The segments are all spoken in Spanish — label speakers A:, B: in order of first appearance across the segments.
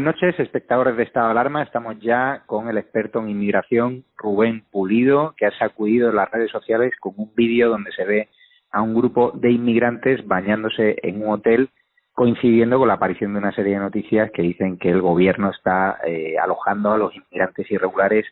A: Buenas noches, espectadores de Estado de Alarma. Estamos ya con el experto en inmigración, Rubén Pulido, que ha sacudido las redes sociales con un vídeo donde se ve a un grupo de inmigrantes bañándose en un hotel, coincidiendo con la aparición de una serie de noticias que dicen que el gobierno está eh, alojando a los inmigrantes irregulares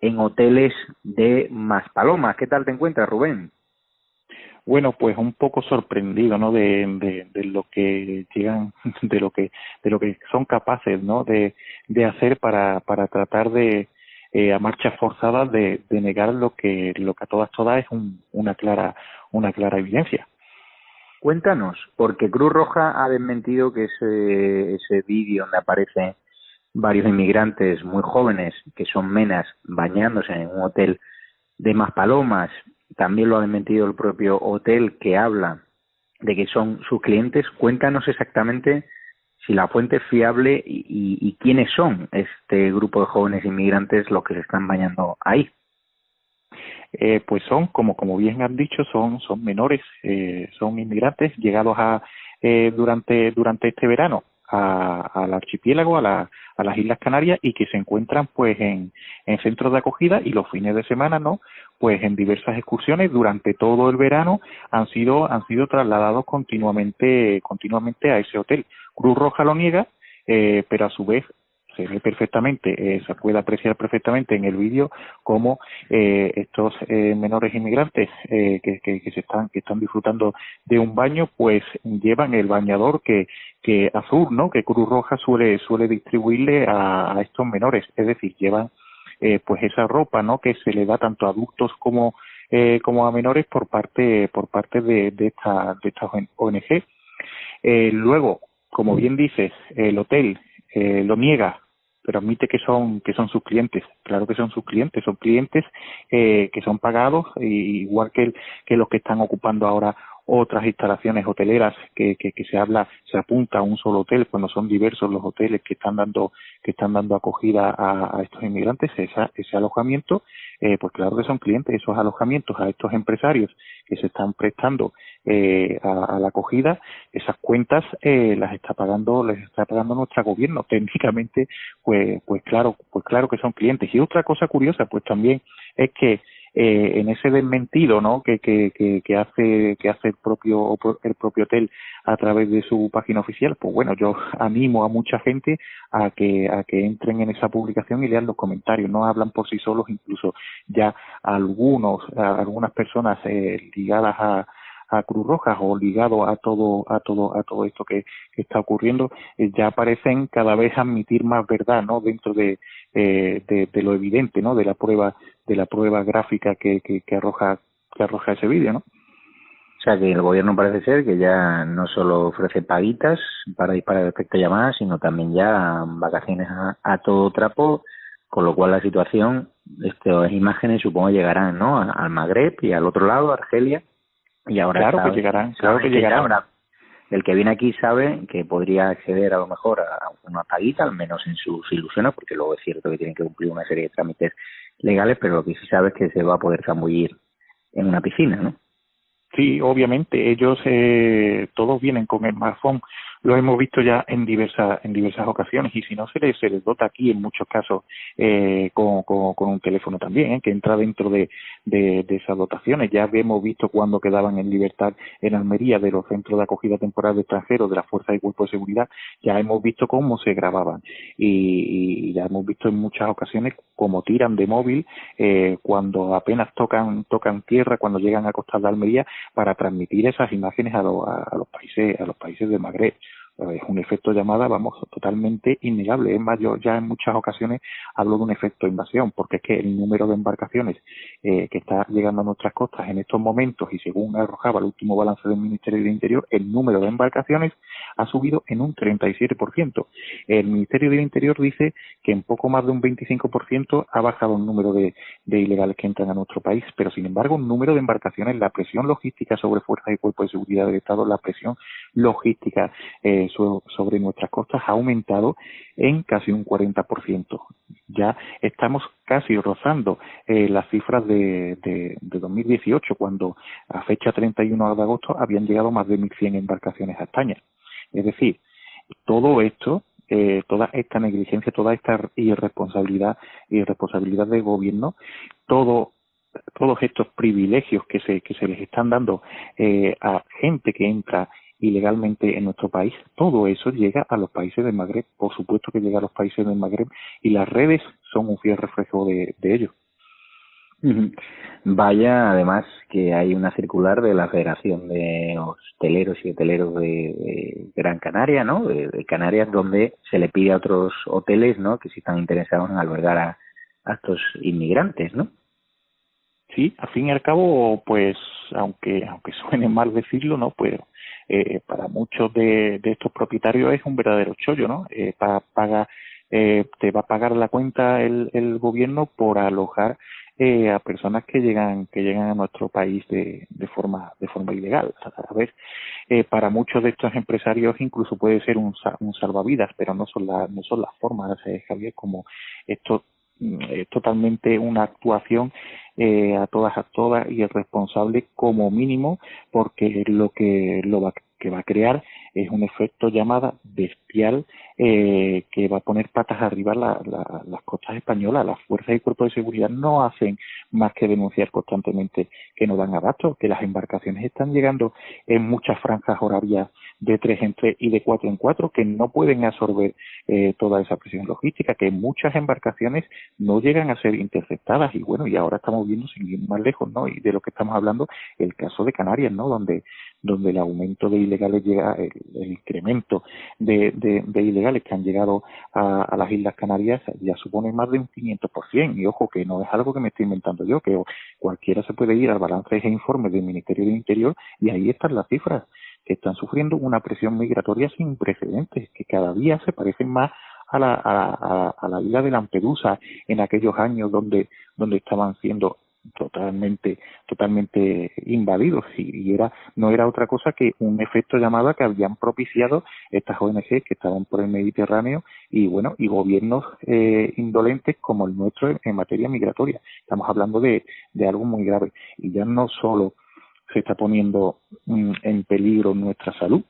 A: en hoteles de Maspalomas. ¿Qué tal te encuentras, Rubén?
B: Bueno pues un poco sorprendido no de, de, lo que llegan de lo que de lo que son capaces no de, de hacer para para tratar de eh, a marcha forzada de, de negar lo que lo que a todas todas es un, una clara una clara evidencia.
A: Cuéntanos porque Cruz Roja ha desmentido que ese ese vídeo donde aparecen varios inmigrantes muy jóvenes que son menas bañándose en un hotel de Maspalomas también lo ha desmentido el propio hotel que habla de que son sus clientes. Cuéntanos exactamente si la fuente es fiable y, quiénes son este grupo de jóvenes inmigrantes los que se están bañando ahí.
B: Eh, pues son, como como bien han dicho, son son menores, eh, son inmigrantes llegados a eh, durante durante este verano al archipiélago, a, la, a las Islas Canarias y que se encuentran pues en, en centros de acogida y los fines de semana, ¿no? Pues en diversas excursiones durante todo el verano han sido, han sido trasladados continuamente, continuamente a ese hotel. Cruz Roja lo niega, eh, pero a su vez se ve perfectamente, eh, se puede apreciar perfectamente en el vídeo cómo eh, estos eh, menores inmigrantes eh, que, que, que, se están que están disfrutando de un baño, pues llevan el bañador que que azul, ¿no? Que Cruz Roja suele suele distribuirle a, estos menores, es decir, llevan eh, pues esa ropa, ¿no? Que se le da tanto a adultos como eh, como a menores por parte por parte de, de esta de esta ONG. Luego, como bien dices, el hotel eh, lo niega pero admite que son que son sus clientes claro que son sus clientes son clientes eh, que son pagados igual que que los que están ocupando ahora otras instalaciones hoteleras que, que, que, se habla se apunta a un solo hotel cuando son diversos los hoteles que están dando que están dando acogida a, a estos inmigrantes esa, ese alojamiento eh, pues claro que son clientes esos alojamientos a estos empresarios que se están prestando eh, a, la acogida, esas cuentas eh, las está pagando, les está pagando nuestro gobierno. Técnicamente, pues, pues claro, pues claro que son clientes. Y otra cosa curiosa, pues también es que eh, en ese desmentido no que, que, que, que, hace que hace el propio el propio hotel a través de su página oficial pues bueno yo animo a mucha gente a que a que entren en esa publicación y lean los comentarios. No hablan por sí solos incluso ya algunos algunas personas eh, ligadas a a Cruz Roja o ligado a todo a todo a todo esto que, está ocurriendo eh, ya parecen cada vez admitir más verdad no dentro de, eh, de, lo evidente no de la prueba de la prueba gráfica que, que, que arroja que arroja ese vídeo no
A: o sea que el gobierno parece ser que ya no solo ofrece paguitas para disparar respecto a llamadas, sino también ya vacaciones a, a todo trapo, con lo cual la situación, estas imágenes supongo llegarán ¿no? al Magreb y al otro lado, Argelia, y ahora
B: claro que llegarán, claro que llegarán. Ahora,
A: el que viene aquí sabe que podría acceder a lo mejor a una paguita, al menos en sus ilusiones, porque luego es cierto que tienen que cumplir una serie de trámites legales, pero lo que sí sabe es que se va a poder zambullir en una piscina, ¿no?
B: Sí, obviamente, ellos eh, todos vienen con el smartphone lo hemos visto ya en diversas en diversas ocasiones y si no se les, se les dota aquí en muchos casos eh, con, un teléfono también ¿eh? que entra dentro de, de, esas dotaciones. Ya hemos visto cuando quedaban en libertad en Almería de los centros de acogida temporal de extranjeros de la fuerza y cuerpo de seguridad ya hemos visto cómo se grababan. Y, y ya hemos visto en muchas ocasiones cómo tiran de móvil eh, cuando apenas tocan tocan tierra cuando llegan a costas de Almería para transmitir esas imágenes a, lo, a, a los países a los países de Magreb es un efecto llamada, vamos, totalmente innegable. Es más, yo ya en muchas ocasiones hablo de un efecto invasión, porque es que el número de embarcaciones eh, que está llegando a nuestras costas en estos momentos, y según arrojaba el último balance del Ministerio del Interior, el número de embarcaciones ha subido en un 37%. El Ministerio del Interior dice que en poco más de un 25% ha bajado el número de, ilegales que entran a nuestro país, pero sin embargo, el número de embarcaciones, la presión logística sobre fuerzas y cuerpos de seguridad del Estado, la presión logística eh, sobre nuestras costas ha aumentado en casi un 40%. Ya estamos casi rozando eh, las cifras de, de, de 2018, cuando a fecha 31 de agosto habían llegado más de 1.100 embarcaciones a España. Es decir, todo esto eh, toda esta negligencia, toda esta irresponsabilidad, irresponsabilidad del gobierno, todo todos estos privilegios que se, que se les están dando eh, a gente que entra ilegalmente en nuestro país, todo eso llega a los países del Magreb, por supuesto que llega a los países del Magreb y las redes son un fiel reflejo de, de ello.
A: Vaya, además, que hay una circular de la Federación de Hosteleros y Hoteleros de, Gran Canaria, ¿no? De, Canarias, donde se le pide a otros hoteles, ¿no? Que si están interesados en albergar a, estos inmigrantes, ¿no?
B: Sí, al fin y al cabo, pues, aunque aunque suene mal decirlo, ¿no? Pues eh, para muchos de, estos propietarios es un verdadero chollo, ¿no? Eh, paga, eh, te va a pagar la cuenta el, el gobierno por alojar eh, a personas que llegan que llegan a nuestro país de, de forma de forma ilegal. A ver eh, para muchos de estos empresarios incluso puede ser un, un salvavidas pero no son las no son las formas eh, Javier como esto mm, es totalmente una actuación eh, a todas a todas y responsable como mínimo porque lo que lo va, que va a crear es un efecto llamada bestial eh, que va a poner patas arriba la, las costas españolas. Las fuerzas y cuerpos de seguridad no hacen más que denunciar constantemente que no dan abasto, que las embarcaciones están llegando en muchas franjas horarias de tres en tres y de cuatro en cuatro, que no pueden absorber eh, toda esa presión logística, que muchas embarcaciones no llegan a ser interceptadas y bueno, y ahora estamos viendo sin ir más lejos, ¿no? Y de lo que estamos hablando, el caso de Canarias, ¿no? Donde donde el aumento de ilegales llega, el, incremento de, de, ilegales que han llegado a, a, las Islas Canarias ya supone más de un 500%. Y ojo, que no es algo que me estoy inventando yo, que cualquiera se puede ir al balance e informe del Ministerio del Interior y ahí están las cifras, están sufriendo una presión migratoria sin precedentes, que cada día se parecen más a la, a, a la isla de Lampedusa en aquellos años donde, donde estaban siendo totalmente totalmente invadidos. Y, era no era otra cosa que un efecto llamada que habían propiciado estas ONG que estaban por el Mediterráneo y bueno y gobiernos eh, indolentes como el nuestro en, materia migratoria. Estamos hablando de, de algo muy grave. Y ya no solo se está poniendo mm, en peligro nuestra salud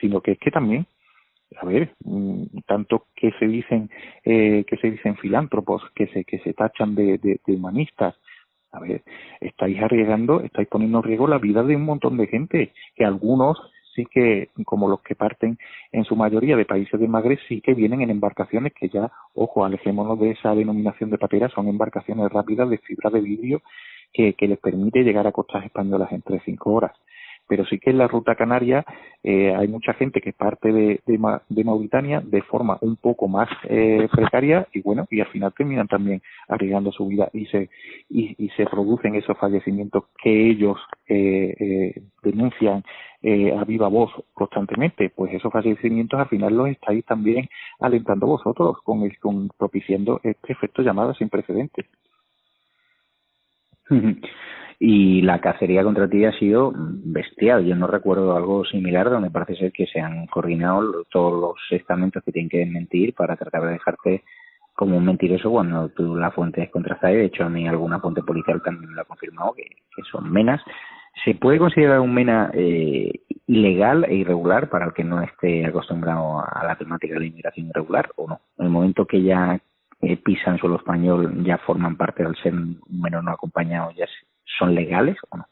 B: sino que es que también a ver, mm, tanto que se dicen eh, que se dicen filántropos, que se que se tachan de, de humanistas, a ver, estáis arriesgando, estáis poniendo en riesgo la vida de un montón de gente, que algunos sí que, como los que parten en su mayoría de países de Magreb, sí que vienen en embarcaciones que ya, ojo, alejémonos de esa denominación de patera, son embarcaciones rápidas de fibra de vidrio que, les permite llegar a costas españolas en tres cinco horas. Pero sí que en la ruta canaria eh, hay mucha gente que parte de, de, Mauritania de forma un poco más eh, precaria y bueno y al final terminan también arriesgando su vida y se y se producen esos fallecimientos que ellos eh, eh denuncian eh, a viva voz constantemente. Pues esos fallecimientos al final los estáis también alentando vosotros con, el, con propiciando este efecto llamado sin precedentes
A: y la cacería contra ti ha sido bestial. Yo no recuerdo algo similar donde parece ser que se han coordinado todos los estamentos que tienen que mentir para tratar de dejarte como un mentiroso cuando tú la fuente es contrastada. De hecho, a mí alguna fuente policial también me lo ha confirmado que, son menas. ¿Se puede considerar un mena eh, ilegal e irregular para el que no esté acostumbrado a la temática de la inmigración irregular o no? En el momento que ya eh, pisan suelo español, ya forman parte del ser menor no acompañado, ya son legales o no?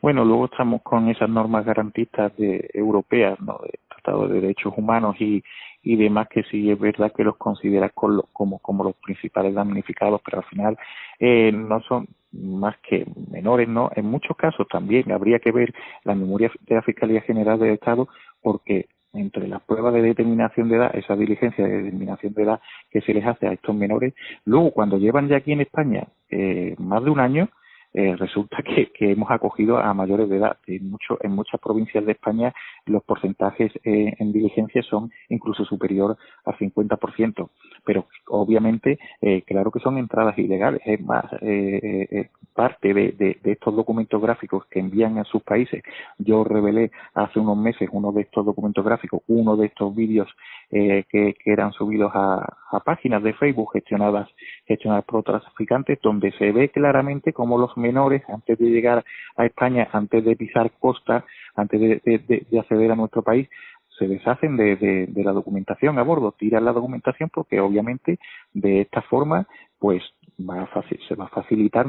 B: Bueno, luego estamos con esas normas garantistas de, europeas, ¿no? de Tratado de Derechos Humanos y, y demás, que sí es verdad que los consideras como, como los principales damnificados, pero al final eh, no son más que menores, ¿no? En muchos casos también habría que ver la memoria de la Fiscalía General del Estado, porque entre las pruebas de determinación de edad, esa diligencia de determinación de edad que se les hace a estos menores, luego cuando llevan ya aquí en España eh, más de un año, eh, resulta que, que, hemos acogido a mayores de edad. En, mucho, en muchas provincias de España los porcentajes eh, en diligencia son incluso superior al 50%, pero obviamente, eh, claro que son entradas ilegales. Es más, eh, parte de, estos documentos gráficos que envían a sus países. Yo revelé hace unos meses uno de estos documentos gráficos, uno de estos vídeos que, que, eran subidos a, páginas de Facebook gestionadas, gestionadas por traficantes, donde se ve claramente cómo los menores, antes de llegar a España, antes de pisar costa, antes de, de, de acceder a nuestro país, se deshacen de, de, la documentación a bordo, tiran la documentación porque obviamente de esta forma pues va a se va a facilitar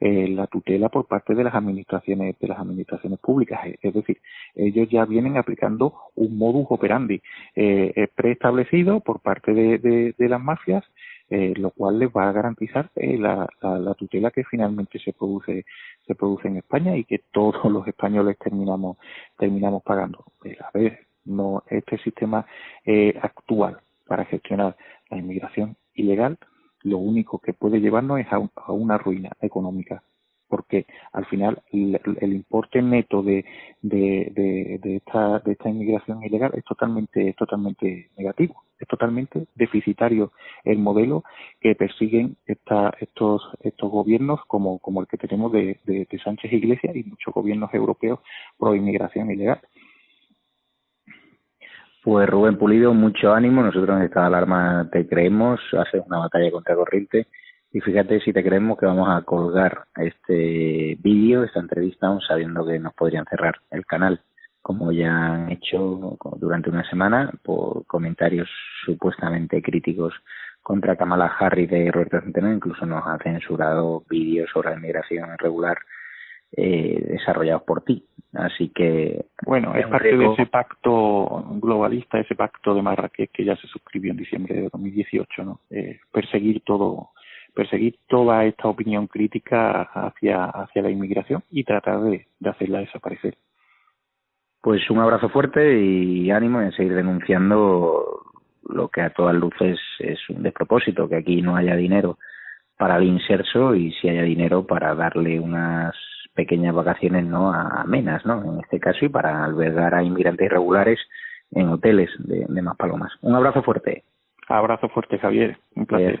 B: eh, la tutela por parte de las administraciones de las administraciones públicas. Es decir ellos ya vienen aplicando un modus operandi eh, preestablecido por parte de, de, las mafias eh, lo cual les va a garantizar eh, la, la, tutela que finalmente se produce se produce en España y que todos los españoles terminamos terminamos pagando. A ver no este sistema eh, actual para gestionar la inmigración ilegal lo único que puede llevarnos es a, una ruina económica porque al final el, importe neto de, de, de, esta, de esta inmigración ilegal es totalmente, totalmente negativo, es totalmente deficitario el modelo que persiguen esta, estos, estos gobiernos como, el que tenemos de, de Sánchez Iglesias y muchos gobiernos europeos pro inmigración ilegal.
A: Pues Rubén Pulido, mucho ánimo. Nosotros en esta alarma te creemos. Haces una batalla contra corriente. Y fíjate si te creemos que vamos a colgar este vídeo, esta entrevista, aún sabiendo que nos podrían cerrar el canal, como ya han hecho durante una semana, por comentarios supuestamente críticos contra Kamala Harris de Roberto Centeno. Incluso nos ha censurado vídeos sobre la inmigración irregular eh, desarrollados por ti. Así que.
B: Bueno, es parte de ese pacto globalista, ese pacto de Marrakech que ya se suscribió en diciembre de 2018, ¿no? Eh, perseguir todo, perseguir toda esta opinión crítica hacia, hacia la inmigración y tratar de, de hacerla desaparecer.
A: Pues un abrazo fuerte y ánimo en seguir denunciando lo que a todas luces es un despropósito, que aquí no haya dinero para el inserso y si haya dinero para darle unas pequeñas vacaciones no a menas, ¿no? En este caso y para albergar a inmigrantes irregulares en hoteles de, de Maspalomas. Un abrazo fuerte.
B: Abrazo fuerte, Javier. Un placer.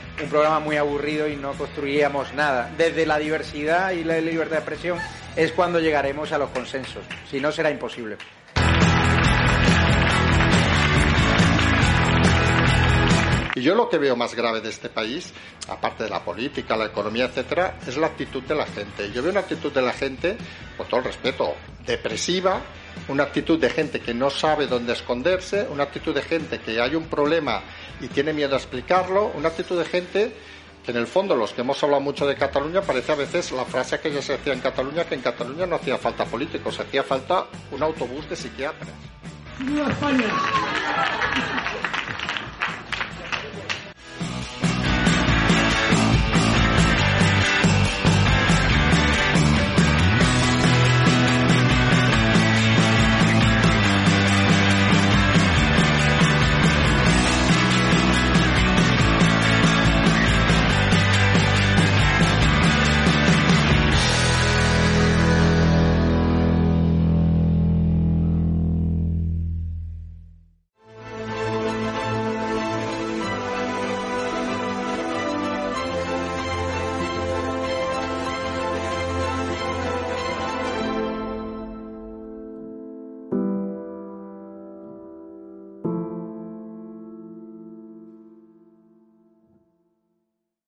C: un programa muy aburrido y no construiríamos nada. Desde la diversidad y la libertad de expresión es cuando llegaremos a los consensos, si no será imposible.
D: Y yo lo que veo más grave de este país, aparte de la política, la economía, etcétera, es la actitud de la gente. Yo veo una actitud de la gente, con todo el respeto, depresiva, una actitud de gente que no sabe dónde esconderse, una actitud de gente que hay un problema y tiene miedo a explicarlo, una actitud de gente que en el fondo los que hemos hablado mucho de Cataluña parece a veces la frase que ya se decía en Cataluña que en Cataluña no hacía falta políticos, hacía falta un autobús de psiquiatras. España!